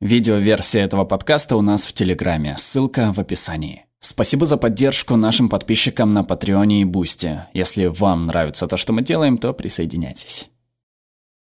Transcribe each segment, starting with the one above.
Видеоверсия этого подкаста у нас в Телеграме, ссылка в описании. Спасибо за поддержку нашим подписчикам на Патреоне и Бусте. Если вам нравится то, что мы делаем, то присоединяйтесь.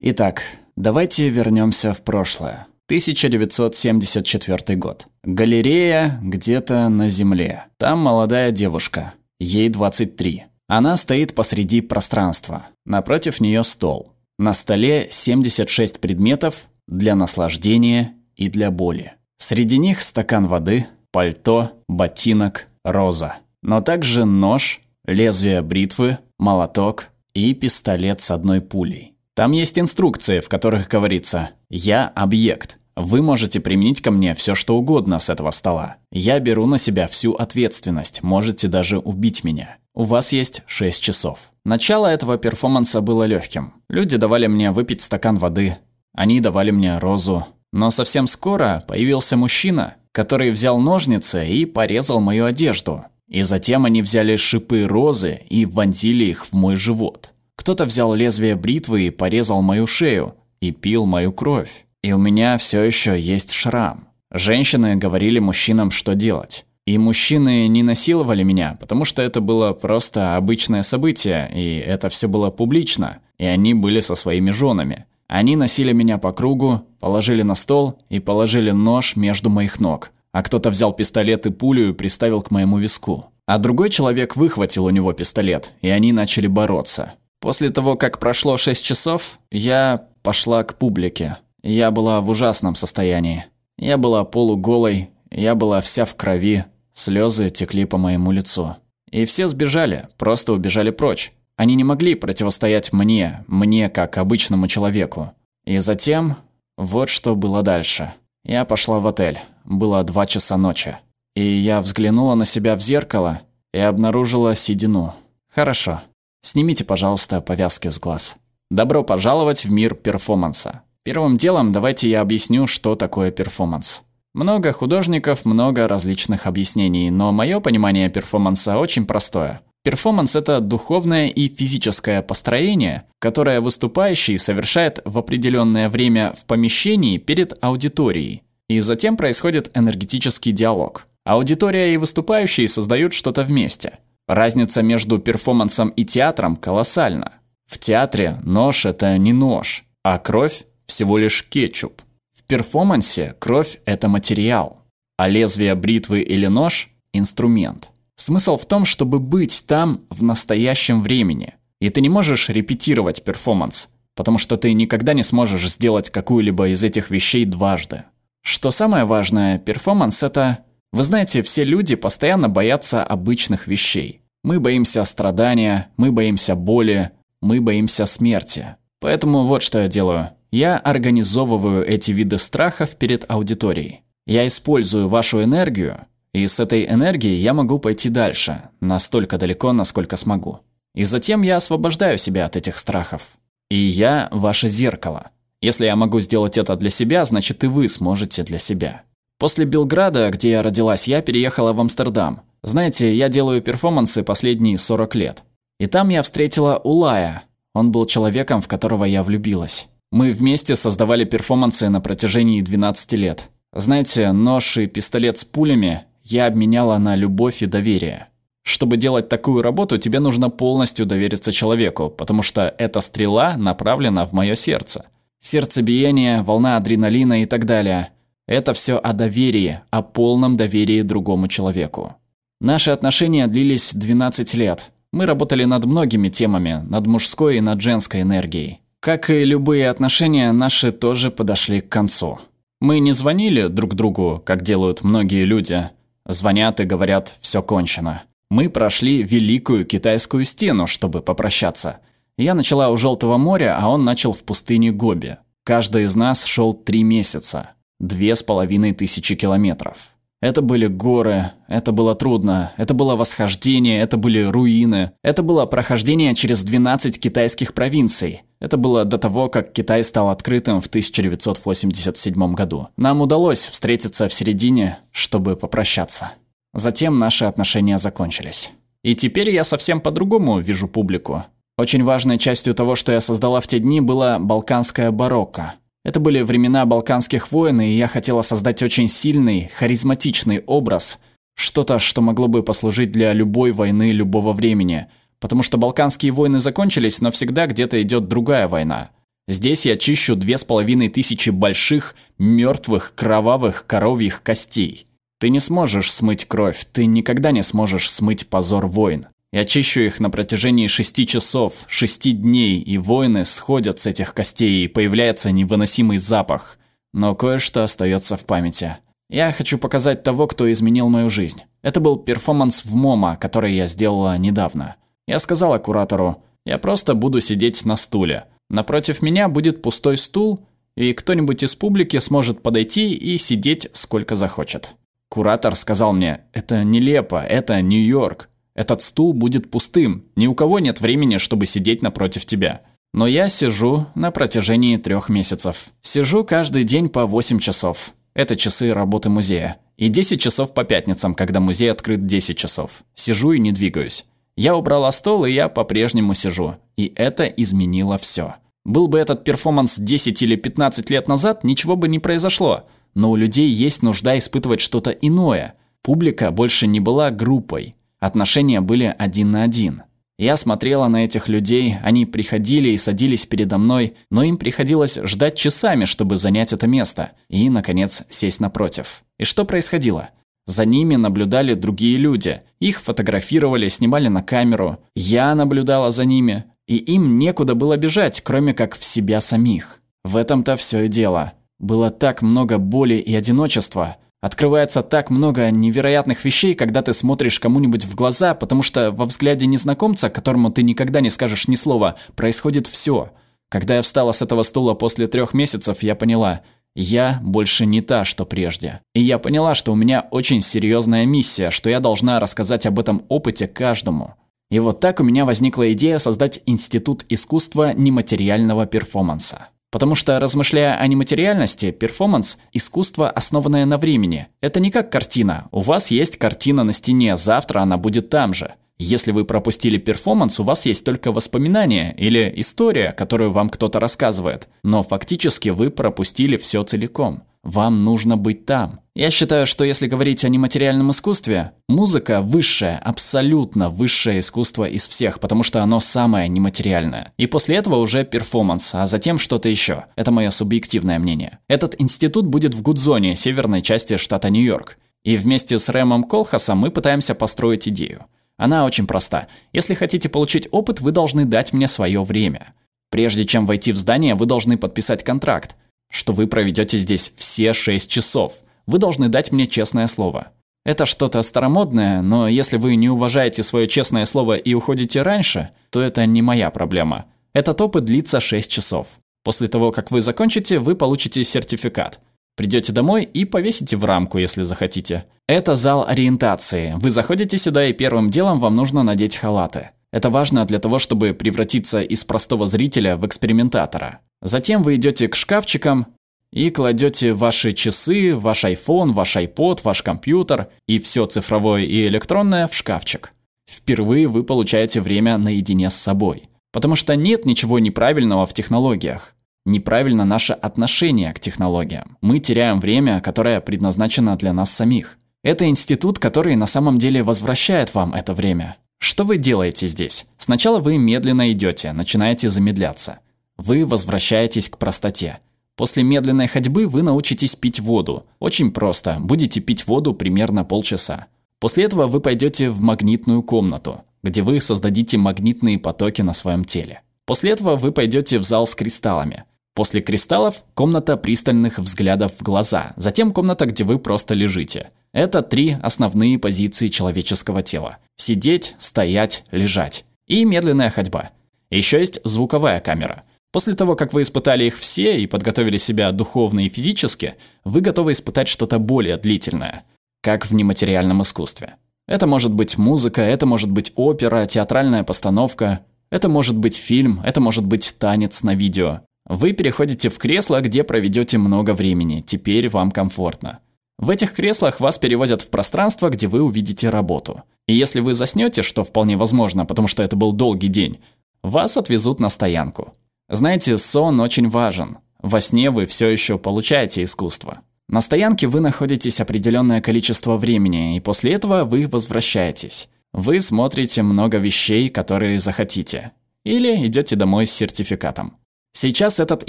Итак, давайте вернемся в прошлое. 1974 год. Галерея где-то на земле. Там молодая девушка. Ей 23. Она стоит посреди пространства. Напротив нее стол. На столе 76 предметов для наслаждения и для боли. Среди них стакан воды, пальто, ботинок, роза. Но также нож, лезвие бритвы, молоток и пистолет с одной пулей. Там есть инструкции, в которых говорится «Я объект». Вы можете применить ко мне все, что угодно с этого стола. Я беру на себя всю ответственность, можете даже убить меня. У вас есть 6 часов. Начало этого перформанса было легким. Люди давали мне выпить стакан воды. Они давали мне розу. Но совсем скоро появился мужчина, который взял ножницы и порезал мою одежду. И затем они взяли шипы розы и вонзили их в мой живот. Кто-то взял лезвие бритвы и порезал мою шею и пил мою кровь. И у меня все еще есть шрам. Женщины говорили мужчинам, что делать. И мужчины не насиловали меня, потому что это было просто обычное событие, и это все было публично, и они были со своими женами. Они носили меня по кругу, положили на стол и положили нож между моих ног. А кто-то взял пистолет и пулю и приставил к моему виску. А другой человек выхватил у него пистолет, и они начали бороться. После того, как прошло 6 часов, я пошла к публике. Я была в ужасном состоянии. Я была полуголой, я была вся в крови, слезы текли по моему лицу. И все сбежали, просто убежали прочь. Они не могли противостоять мне, мне как обычному человеку. И затем, вот что было дальше. Я пошла в отель. Было два часа ночи. И я взглянула на себя в зеркало и обнаружила седину. Хорошо. Снимите, пожалуйста, повязки с глаз. Добро пожаловать в мир перформанса. Первым делом давайте я объясню, что такое перформанс. Много художников, много различных объяснений, но мое понимание перформанса очень простое. Перформанс – это духовное и физическое построение, которое выступающий совершает в определенное время в помещении перед аудиторией. И затем происходит энергетический диалог. Аудитория и выступающие создают что-то вместе. Разница между перформансом и театром колоссальна. В театре нож – это не нож, а кровь – всего лишь кетчуп. В перформансе кровь – это материал, а лезвие бритвы или нож – инструмент. Смысл в том, чтобы быть там в настоящем времени. И ты не можешь репетировать перформанс, потому что ты никогда не сможешь сделать какую-либо из этих вещей дважды. Что самое важное, перформанс – это вы знаете, все люди постоянно боятся обычных вещей. Мы боимся страдания, мы боимся боли, мы боимся смерти. Поэтому вот что я делаю. Я организовываю эти виды страхов перед аудиторией. Я использую вашу энергию, и с этой энергией я могу пойти дальше, настолько далеко, насколько смогу. И затем я освобождаю себя от этих страхов. И я ваше зеркало. Если я могу сделать это для себя, значит и вы сможете для себя. После Белграда, где я родилась, я переехала в Амстердам. Знаете, я делаю перформансы последние 40 лет. И там я встретила Улая. Он был человеком, в которого я влюбилась. Мы вместе создавали перформансы на протяжении 12 лет. Знаете, нож и пистолет с пулями я обменяла на любовь и доверие. Чтобы делать такую работу, тебе нужно полностью довериться человеку, потому что эта стрела направлена в мое сердце. Сердцебиение, волна адреналина и так далее. Это все о доверии, о полном доверии другому человеку. Наши отношения длились 12 лет. Мы работали над многими темами, над мужской и над женской энергией. Как и любые отношения, наши тоже подошли к концу. Мы не звонили друг другу, как делают многие люди. Звонят и говорят «все кончено». Мы прошли Великую Китайскую стену, чтобы попрощаться. Я начала у Желтого моря, а он начал в пустыне Гоби. Каждый из нас шел три месяца. Две с половиной тысячи километров. Это были горы, это было трудно, это было восхождение, это были руины, это было прохождение через 12 китайских провинций. Это было до того, как Китай стал открытым в 1987 году. Нам удалось встретиться в середине, чтобы попрощаться. Затем наши отношения закончились. И теперь я совсем по-другому вижу публику. Очень важной частью того, что я создала в те дни, была балканская барокко. Это были времена Балканских войн, и я хотела создать очень сильный, харизматичный образ, что-то, что могло бы послужить для любой войны любого времени, потому что Балканские войны закончились, но всегда где-то идет другая война. Здесь я чищу две с половиной тысячи больших, мертвых, кровавых коровьих костей. Ты не сможешь смыть кровь, ты никогда не сможешь смыть позор войн. Я чищу их на протяжении шести часов, шести дней, и воины сходят с этих костей, и появляется невыносимый запах. Но кое-что остается в памяти. Я хочу показать того, кто изменил мою жизнь. Это был перформанс в MoMA, который я сделала недавно. Я сказала куратору, я просто буду сидеть на стуле. Напротив меня будет пустой стул, и кто-нибудь из публики сможет подойти и сидеть сколько захочет. Куратор сказал мне, это нелепо, это Нью-Йорк. Этот стул будет пустым, ни у кого нет времени, чтобы сидеть напротив тебя. Но я сижу на протяжении трех месяцев. Сижу каждый день по 8 часов. Это часы работы музея. И 10 часов по пятницам, когда музей открыт 10 часов. Сижу и не двигаюсь. Я убрала стол, и я по-прежнему сижу. И это изменило все. Был бы этот перформанс 10 или 15 лет назад, ничего бы не произошло. Но у людей есть нужда испытывать что-то иное. Публика больше не была группой. Отношения были один на один. Я смотрела на этих людей, они приходили и садились передо мной, но им приходилось ждать часами, чтобы занять это место, и, наконец, сесть напротив. И что происходило? За ними наблюдали другие люди. Их фотографировали, снимали на камеру. Я наблюдала за ними. И им некуда было бежать, кроме как в себя самих. В этом-то все и дело. Было так много боли и одиночества. Открывается так много невероятных вещей, когда ты смотришь кому-нибудь в глаза, потому что во взгляде незнакомца, которому ты никогда не скажешь ни слова, происходит все. Когда я встала с этого стула после трех месяцев, я поняла, я больше не та, что прежде. И я поняла, что у меня очень серьезная миссия, что я должна рассказать об этом опыте каждому. И вот так у меня возникла идея создать Институт искусства нематериального перформанса. Потому что, размышляя о нематериальности, перформанс – искусство, основанное на времени. Это не как картина. У вас есть картина на стене, завтра она будет там же. Если вы пропустили перформанс, у вас есть только воспоминания или история, которую вам кто-то рассказывает. Но фактически вы пропустили все целиком. Вам нужно быть там. Я считаю, что если говорить о нематериальном искусстве, музыка – высшее, абсолютно высшее искусство из всех, потому что оно самое нематериальное. И после этого уже перформанс, а затем что-то еще. Это мое субъективное мнение. Этот институт будет в Гудзоне, северной части штата Нью-Йорк. И вместе с Рэмом Колхасом мы пытаемся построить идею. Она очень проста. Если хотите получить опыт, вы должны дать мне свое время. Прежде чем войти в здание, вы должны подписать контракт что вы проведете здесь все 6 часов. Вы должны дать мне честное слово. Это что-то старомодное, но если вы не уважаете свое честное слово и уходите раньше, то это не моя проблема. Этот опыт длится 6 часов. После того, как вы закончите, вы получите сертификат. Придете домой и повесите в рамку, если захотите. Это зал ориентации. Вы заходите сюда, и первым делом вам нужно надеть халаты. Это важно для того, чтобы превратиться из простого зрителя в экспериментатора. Затем вы идете к шкафчикам и кладете ваши часы, ваш iPhone, ваш iPod, ваш компьютер и все цифровое и электронное в шкафчик. Впервые вы получаете время наедине с собой. Потому что нет ничего неправильного в технологиях. Неправильно наше отношение к технологиям. Мы теряем время, которое предназначено для нас самих. Это институт, который на самом деле возвращает вам это время. Что вы делаете здесь? Сначала вы медленно идете, начинаете замедляться. Вы возвращаетесь к простоте. После медленной ходьбы вы научитесь пить воду. Очень просто. Будете пить воду примерно полчаса. После этого вы пойдете в магнитную комнату, где вы создадите магнитные потоки на своем теле. После этого вы пойдете в зал с кристаллами. После кристаллов – комната пристальных взглядов в глаза, затем комната, где вы просто лежите. Это три основные позиции человеческого тела. Сидеть, стоять, лежать. И медленная ходьба. Еще есть звуковая камера – После того, как вы испытали их все и подготовили себя духовно и физически, вы готовы испытать что-то более длительное, как в нематериальном искусстве. Это может быть музыка, это может быть опера, театральная постановка, это может быть фильм, это может быть танец на видео. Вы переходите в кресло, где проведете много времени, теперь вам комфортно. В этих креслах вас переводят в пространство, где вы увидите работу. И если вы заснете, что вполне возможно, потому что это был долгий день, вас отвезут на стоянку. Знаете, сон очень важен. Во сне вы все еще получаете искусство. На стоянке вы находитесь определенное количество времени, и после этого вы возвращаетесь. Вы смотрите много вещей, которые захотите. Или идете домой с сертификатом. Сейчас этот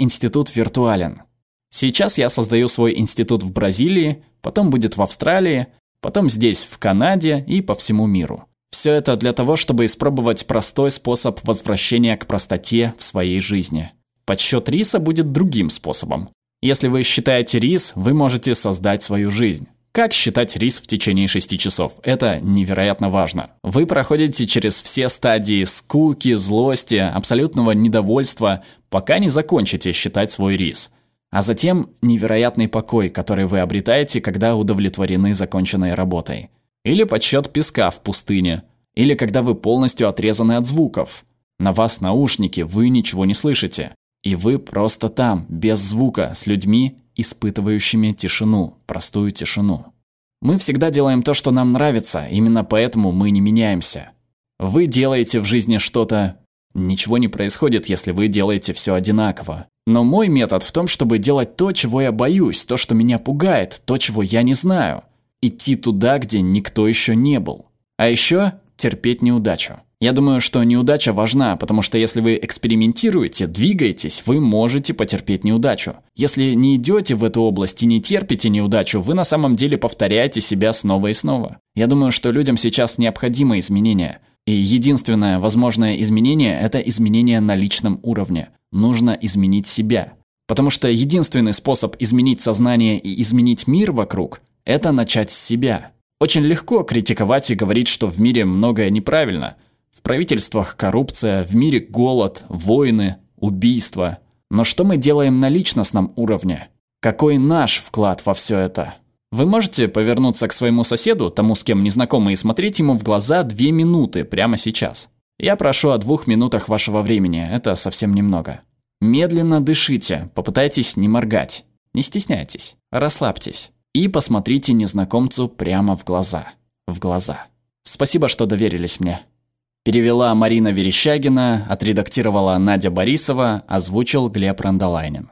институт виртуален. Сейчас я создаю свой институт в Бразилии, потом будет в Австралии, потом здесь, в Канаде и по всему миру. Все это для того, чтобы испробовать простой способ возвращения к простоте в своей жизни. Подсчет риса будет другим способом. Если вы считаете рис, вы можете создать свою жизнь. Как считать рис в течение 6 часов? Это невероятно важно. Вы проходите через все стадии скуки, злости, абсолютного недовольства, пока не закончите считать свой рис. А затем невероятный покой, который вы обретаете, когда удовлетворены законченной работой. Или подсчет песка в пустыне. Или когда вы полностью отрезаны от звуков. На вас наушники, вы ничего не слышите. И вы просто там, без звука, с людьми, испытывающими тишину, простую тишину. Мы всегда делаем то, что нам нравится, именно поэтому мы не меняемся. Вы делаете в жизни что-то... Ничего не происходит, если вы делаете все одинаково. Но мой метод в том, чтобы делать то, чего я боюсь, то, что меня пугает, то, чего я не знаю. Идти туда, где никто еще не был. А еще терпеть неудачу. Я думаю, что неудача важна, потому что если вы экспериментируете, двигаетесь, вы можете потерпеть неудачу. Если не идете в эту область и не терпите неудачу, вы на самом деле повторяете себя снова и снова. Я думаю, что людям сейчас необходимы изменения. И единственное возможное изменение – это изменение на личном уровне. Нужно изменить себя. Потому что единственный способ изменить сознание и изменить мир вокруг – это начать с себя. Очень легко критиковать и говорить, что в мире многое неправильно – в правительствах коррупция, в мире голод, войны, убийства. Но что мы делаем на личностном уровне? Какой наш вклад во все это? Вы можете повернуться к своему соседу, тому, с кем не знакомы, и смотреть ему в глаза две минуты прямо сейчас. Я прошу о двух минутах вашего времени, это совсем немного. Медленно дышите, попытайтесь не моргать. Не стесняйтесь, расслабьтесь. И посмотрите незнакомцу прямо в глаза. В глаза. Спасибо, что доверились мне. Перевела Марина Верещагина, отредактировала Надя Борисова, озвучил Глеб Рандолайнин.